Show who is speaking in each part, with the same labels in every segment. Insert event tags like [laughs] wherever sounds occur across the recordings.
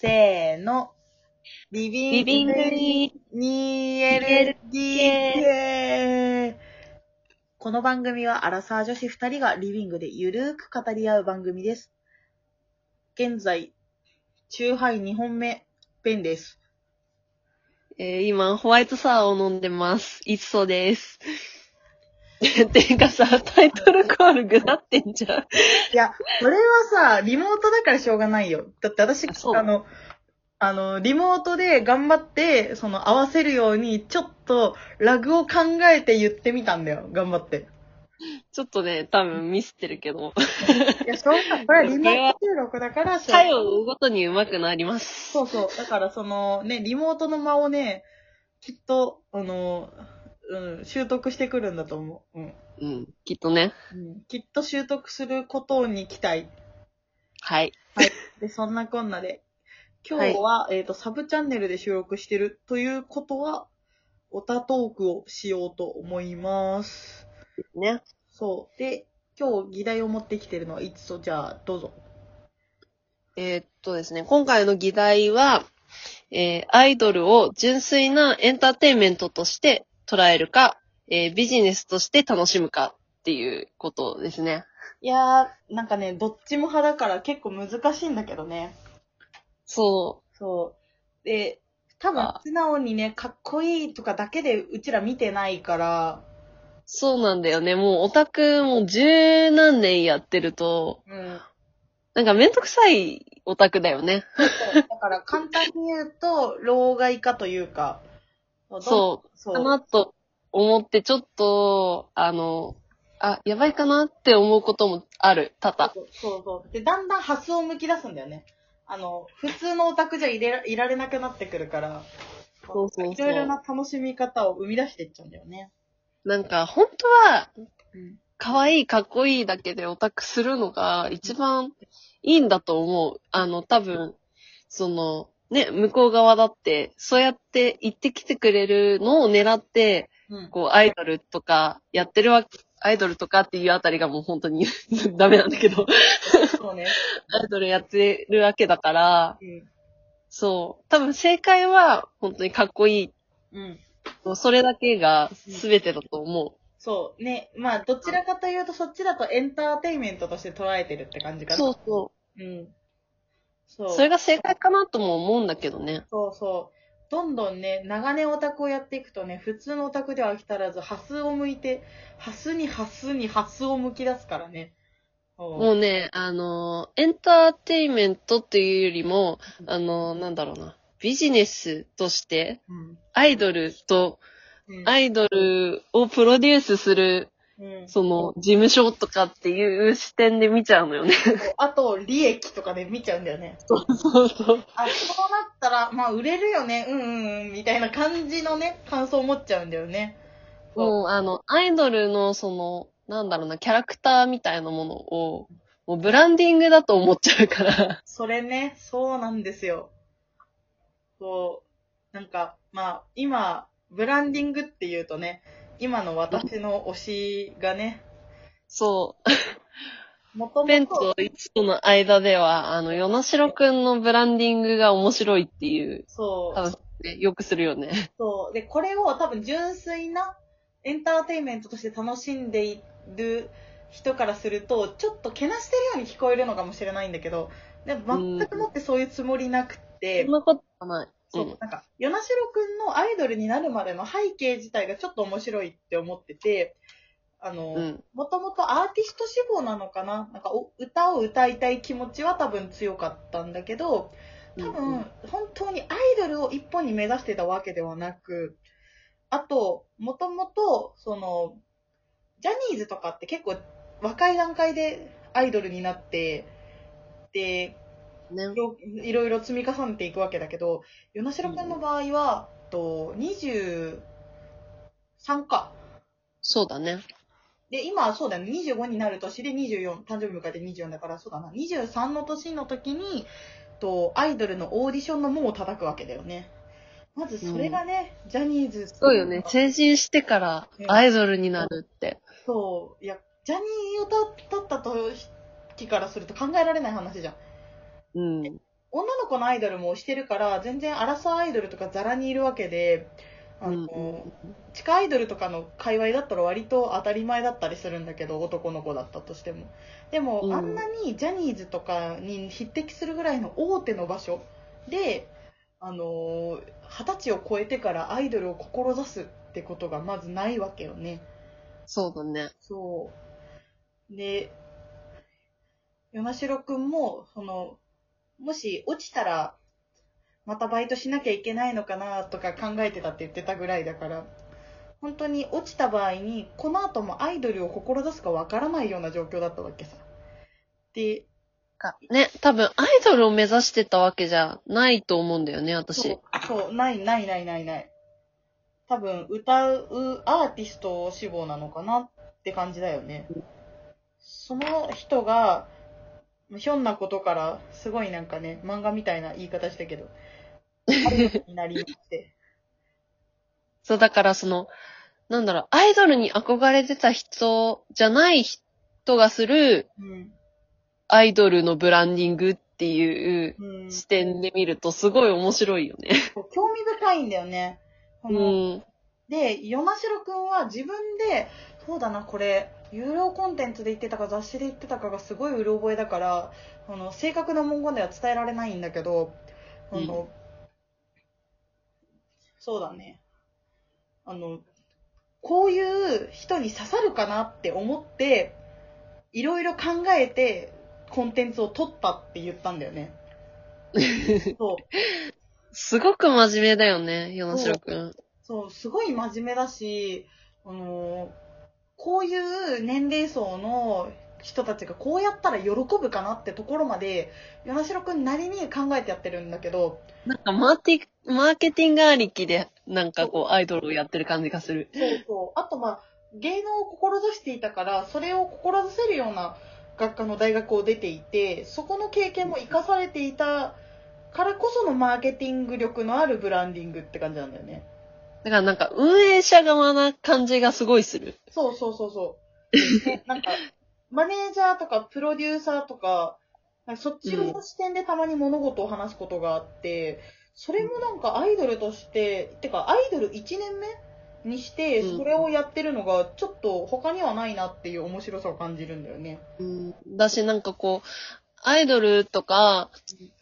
Speaker 1: せーの。リビ
Speaker 2: ング
Speaker 1: に
Speaker 2: に
Speaker 1: 2LDK! この番組はアラサー女子2人がリビングでゆるーく語り合う番組です。現在、チューハイ2本目、ペンです。
Speaker 2: えー今、ホワイトサワーを飲んでます。いつそです。[laughs] ていうかさ、タイトルコールぐなってんじゃん。
Speaker 1: いや、これはさ、リモートだからしょうがないよ。だって私、
Speaker 2: あそう
Speaker 1: あの、あの、リモートで頑張って、その、合わせるように、ちょっと、ラグを考えて言ってみたんだよ。頑張って。
Speaker 2: ちょっとね、多分ミスってるけど、
Speaker 1: いや、しょうがない。これはリモート収録だから、しょうがない
Speaker 2: 回を追うごとに上手くなります。
Speaker 1: そうそう。だから、その、ね、リモートの間をね、きっと、あの、うん、習得してくるんだと思う。うん。
Speaker 2: うん、きっとね。
Speaker 1: うん、きっと習得することに期待。
Speaker 2: はい。
Speaker 1: で、そんなこんなで、今日は、えっ、と、サブチャンネルで収録してるということは、オタトークをしようと思います。
Speaker 2: ね。
Speaker 1: そう。で、今日議題を持ってきてるのは、いつと、じゃあ、どうぞ。
Speaker 2: えーっとですね、今回の議題は、えーアイドルを純粋なエンターテインメントとして捉えるか、えービジネスとして楽しむかっていうことですね。
Speaker 1: いやー、なんかね、どっちも派だから結構難しいんだけどね。
Speaker 2: そ
Speaker 1: そう。で、多分
Speaker 2: あ、
Speaker 1: 素直にね、かっこいいとかだけでうちら見てないから、
Speaker 2: う、そうなんだよね。もうオタクもう十何年やってると、
Speaker 1: うん。
Speaker 2: なんかめんどくさいオタクだよね。
Speaker 1: だから簡単に言うと、老害化というか、
Speaker 2: そう。
Speaker 1: そう。
Speaker 2: かなと思って、ちょっと、あの、あ、やばいかなって思うこともある、多々。
Speaker 1: そうそう。で、だんだん発想を向き出すんだよね。あの、普通のオタクじゃいれらいられなくなってくるから、
Speaker 2: そうそう
Speaker 1: いろいろな楽しみ方を生み出していっちゃうんだよね。
Speaker 2: なんか、本当は、
Speaker 1: うん。
Speaker 2: 可愛い、かっこいいだけでオタクするのが一番いいんだと思う。あの、多分、その、ね、向こう側だって、そうやって言ってきてくれるのを狙って、
Speaker 1: うん。
Speaker 2: こう、アイドルとかやってるわけ、アイドルとかっていうあたりがもう本当に [laughs] ダメなんだけど、
Speaker 1: そうね。
Speaker 2: アイドルやってるわけだから、
Speaker 1: うん。
Speaker 2: そう。多分正解は本当にかっこいい。
Speaker 1: うん。
Speaker 2: もうそれだけが全てだと思
Speaker 1: そう。ね。まあ、どちらかというと、そっちだとエンターテインメントとして捉えてるって感じ
Speaker 2: う。
Speaker 1: かな。
Speaker 2: そうそ
Speaker 1: うん。そう。
Speaker 2: う。それが正解かなとも思うんだけどね。
Speaker 1: そうそう。どんどんね、長年オタクをやっていくとね、普通のオタクでは飽き足らず、ハスを向いて、ハスにハスにハスを向き出すからね。
Speaker 2: もうね、あの、エンターテインメントっていうよりも、あの、なんだろうな。ビジネスとして、
Speaker 1: うん。
Speaker 2: アイドルと、
Speaker 1: うん。
Speaker 2: アイドルをプロデュースする、
Speaker 1: うん、
Speaker 2: その、事務所とかっていう視点で見ちゃうのよね。
Speaker 1: あと、利益とかで見ちゃうんだよね。
Speaker 2: そうそうそう。
Speaker 1: あ、そうなったら、まあ、売れるよね、うんうんうん、みたいな感じのね、感想を持っちゃうんだよね。
Speaker 2: もう、あの、アイドルの、その、なんだろうな、キャラクターみたいなものを、もうブランディングだと思っちゃうから。
Speaker 1: それね、そうなんですよ。そう、なんか、まあ、今、ブランディングっていうとね、今の私の推しがね、
Speaker 2: そう。
Speaker 1: もと
Speaker 2: ペン
Speaker 1: もと
Speaker 2: と、イツとの間では、あの、ヨナシロくんのブランディングが面白いっていう、
Speaker 1: そう、
Speaker 2: 多分、ね、よくするよね。
Speaker 1: そう。で、これを多分純粋なエンターテインメントとして楽しんでいる人からすると、ちょっとけなしてるように聞こえるのかもしれないんだけど、でも全くもってそういうつもりなくって、
Speaker 2: そんなことはない。
Speaker 1: そう、
Speaker 2: うん
Speaker 1: なんか、与那城くんのアイドルになるまでの背景自体がちょっと面白いって思ってて、あの、
Speaker 2: うん。
Speaker 1: もともとアーティスト志望なのかな？なんかお歌を歌いたい気持ちは多分強かったんだけど、多分、
Speaker 2: うん。
Speaker 1: 本当にアイドルを一本に目指してたわけではなく、あと、もともと、その、ジャニーズとかって結構若い段階でアイドルになって、で、
Speaker 2: ね。
Speaker 1: いろいろ積み重ねていくわけだけど、与那城くんの場合は、と23か。
Speaker 2: そうだね。
Speaker 1: で、今、そうだよね、25になる年で24、誕生日迎えて24だから、そうだな、23の年の時に、と、アイドルのオーディションの門を叩くわけだよね。まずそれがね、ジャニーズ。
Speaker 2: そうよね。成人してからアイドルになるって。
Speaker 1: そう。いや、ジャニーをだだった時からすると考えられない話じゃん。
Speaker 2: うん。
Speaker 1: 女の子のアイドルもしてるから、全然アラサーアイドルとかザラにいるわけで、あの、
Speaker 2: うん
Speaker 1: 地下アイドルとかの界隈だったら割と当たり前だったりするんだけど、男の子だったとしても。でも、
Speaker 2: うん
Speaker 1: あんなにジャニーズとかに匹敵するぐらいの大手の場所で、あのー二十歳を超えてからアイドルを志すってことがまずないわけよね。
Speaker 2: そうだね。
Speaker 1: そう。で、与那城くんも、その、もし落ちたら、またバイトしなきゃいけないのかなとか考えてたって言ってたぐらいだから、本当に落ちた場合に、この後もアイドルを志すかわからないような状況だったわけさ。で、
Speaker 2: ね、多分アイドルを目指してたわけじゃないと思うんだよね、私。
Speaker 1: そう、そうない、ない、ない、ない、ない。多分、歌うアーティスト志望なのかなって感じだよね。その人が、ひょんなことから、すごいなんかね、漫画みたいな言い方したけど、[laughs] になりまして。
Speaker 2: そう、だからその、なんだろう、アイドルに憧れてた人じゃない人がする
Speaker 1: うん。
Speaker 2: アイドルのブランディングっていう
Speaker 1: うん。
Speaker 2: 視点で見るとすごい面白いよね。
Speaker 1: 興味深いんだよね。[laughs] こ
Speaker 2: う
Speaker 1: の
Speaker 2: ん。
Speaker 1: で、与那城くんは自分で、そうだな、これ、有料コンテンツで言ってたか雑誌で言ってたかがすごいうろ覚えだから、あの、正確な文言では伝えられないんだけど、あの、そうだね。あの、こういう人に刺さるかなって思って、いろいろ考えて、コンテンツを撮ったって言ったんだよね。[laughs] そう。
Speaker 2: すごく真面目だよね、与那城くん。
Speaker 1: そう、すごい真面目だし、あのーこういう年齢層の人たちがこうやったら喜ぶかなってところまで、与那城くんなりに考えてやってるんだけど、
Speaker 2: なんかマーティ、マーケティングありきで、なんかこう、アイドルをやってる感じがする。
Speaker 1: そうそう。あとまあ、芸能を志していたから、それを志せるような学科の大学を出ていて、そこの経験も活かされていたからこそのマーケティング力のあるブランディングって感じなんだよね。
Speaker 2: だからなんか運営者側な感じがすごいする。
Speaker 1: そうそうそうそう。でなんか、[laughs] マネージャーとかプロデューサーとか、かそっちの視点でたまに物事を話すことがあって、それもなんかアイドルとして、てかアイドル1年目にして、
Speaker 2: うん
Speaker 1: それをやってるのがちょっと他にはないなっていう面白さを感じるんだよね。
Speaker 2: うん。だしなんかこう、アイドルとか、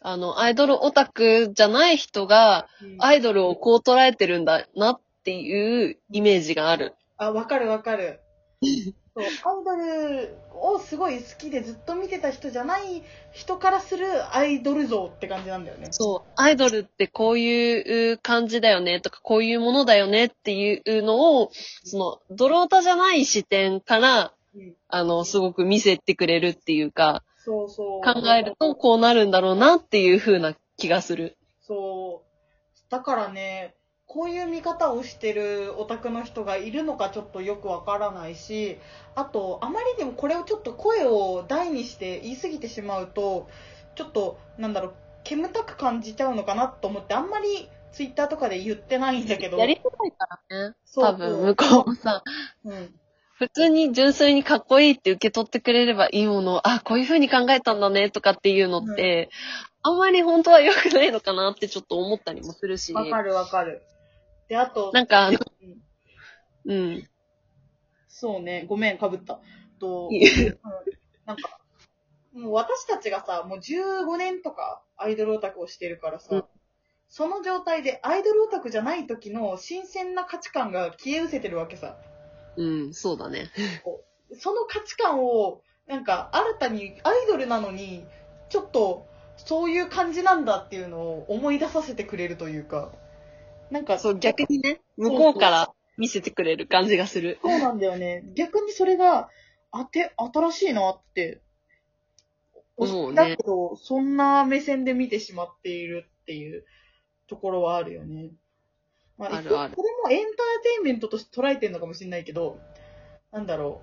Speaker 2: あの、アイドルオタクじゃない人が、アイドルをこう捉えてるんだなっていうイメージがある。
Speaker 1: あ、わかるわかる。そう、アイドルをすごい好きでずっと見てた人じゃない人からするアイドル像って感じなんだよね。
Speaker 2: そう、アイドルってこういう感じだよねとか、こういうものだよねっていうのを、その、ドロータじゃない視点から、
Speaker 1: うん
Speaker 2: あの、すごく見せてくれるっていうか、
Speaker 1: そうそう。
Speaker 2: 考えるとこうなるんだろうなっていう風な気がする。
Speaker 1: そう。だからね、こういう見方をしてるオタクの人がいるのかちょっとよくわからないし、あと、あまりにもこれをちょっと声を大にして言い過ぎてしまうと、ちょっと、なんだろう、煙たく感じちゃうのかなと思って、あんまりツイッターとかで言ってないんだけど。
Speaker 2: やりづらいからね。
Speaker 1: そう
Speaker 2: 多分、向こうもさ、
Speaker 1: うん。
Speaker 2: 普通に純粋にかっこいいって受け取ってくれればいいものを、あ、こういう風に考えたんだねとかっていうのって、あんまり本当は良くないのかなってちょっと思ったりもするし。
Speaker 1: わかるわかる。で、あと、
Speaker 2: なんかあの、
Speaker 1: うん
Speaker 2: うん。
Speaker 1: そうね、ごめん、かぶった。と、うんなんか、もう私たちがさ、もう15年とかアイドルオタクをしてるからさ、
Speaker 2: うん
Speaker 1: その状態でアイドルオタクじゃない時の新鮮な価値観が消え失せてるわけさ。
Speaker 2: うん、そうだね。
Speaker 1: その価値観を、なんか新たにアイドルなのに、ちょっとそういう感じなんだっていうのを思い出させてくれるというか、なんか、
Speaker 2: そう、逆にね、向こうから見せてくれる感じがする。
Speaker 1: そうなんだよね。逆にそれが、あて、新しいなって。
Speaker 2: 思うね
Speaker 1: だけど、そんな目線で見てしまっているっていうところはあるよね。ま
Speaker 2: あるある
Speaker 1: これもエンターテインメントとして捉えてるのかもしれないけど、なんだろ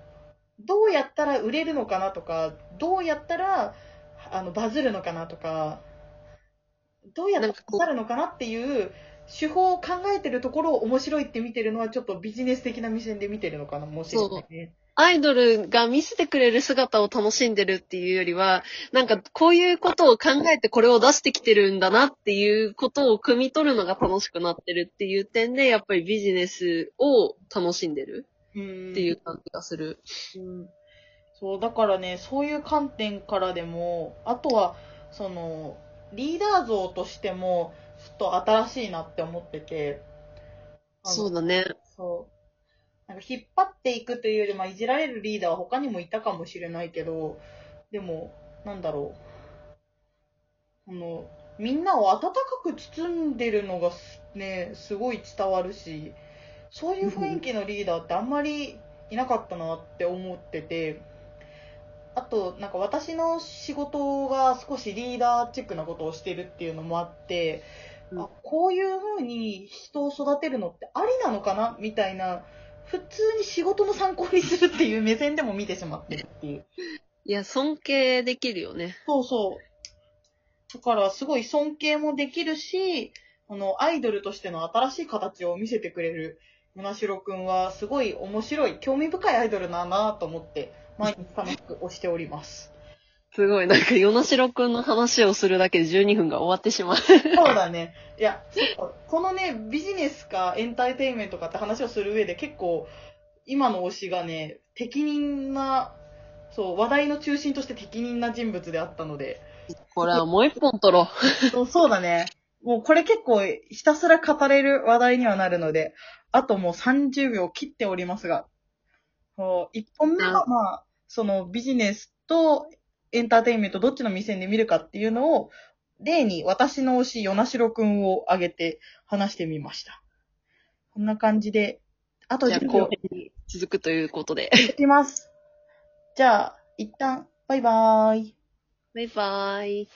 Speaker 1: う。どうやったら売れるのかなとか、どうやったら、あの、バズるのかなとか、どうやったら刺さるのかなっていう手法を考えてるところを面白いって見てるのはちょっとビジネス的な目線で見てるのかな、もしれないね。
Speaker 2: アイドルが見せてくれる姿を楽しんでるっていうよりは、なんかこういうことを考えてこれを出してきてるんだなっていうことを汲み取るのが楽しくなってるっていう点で、やっぱりビジネスを楽しんでる
Speaker 1: うん
Speaker 2: っていう感じがする。
Speaker 1: うんそう、だからね、そういう観点からでも、あとは、その、リーダー像としても、ちょっと新しいなって思ってて。
Speaker 2: そうだね。
Speaker 1: そう。なんか引っ張っていくというより、まあ、いじられるリーダーは他にもいたかもしれないけど、でも、なんだろう。あの、みんなを温かく包んでるのがすね、すごい伝わるし、そういう雰囲気のリーダーってあんまりいなかったなって思ってて、あと、なんか私の仕事が少しリーダーチックなことをしてるっていうのもあって、
Speaker 2: うん
Speaker 1: あこういう風に人を育てるのってありなのかなみたいな、普通に仕事の参考にするっていう目線でも見てしまってるっていう。
Speaker 2: いや、尊敬できるよね。
Speaker 1: そうそう。だから、すごい尊敬もできるし、あの、アイドルとしての新しい形を見せてくれる、むなしろくんは、すごい面白い、興味深いアイドルだなと思って、毎日楽しく推しております。
Speaker 2: すごい、なんか、与那城くんの話をするだけで12分が終わってしまう。
Speaker 1: そうだね。いや、このね、ビジネスかエンターテインメントかって話をする上で結構、今の推しがね、適任な、そう、話題の中心として適任な人物であったので、
Speaker 2: これはもう一本取ろ
Speaker 1: そうそうだね。もうこれ結構ひたすら語れる話題にはなるので、あともう30秒切っておりますが、1本目はまあ、そのビジネスとエンターテインメントどっちの目線で見るかっていうのを、例に私の推し、与那城くんを挙げて話してみました。こんな感じで、あ
Speaker 2: う。
Speaker 1: と
Speaker 2: じゃあ、
Speaker 1: 10
Speaker 2: 後
Speaker 1: 秒
Speaker 2: 編に続くということで。
Speaker 1: いきます。じゃあ、一旦、バイバーイ。
Speaker 2: バイバーイ。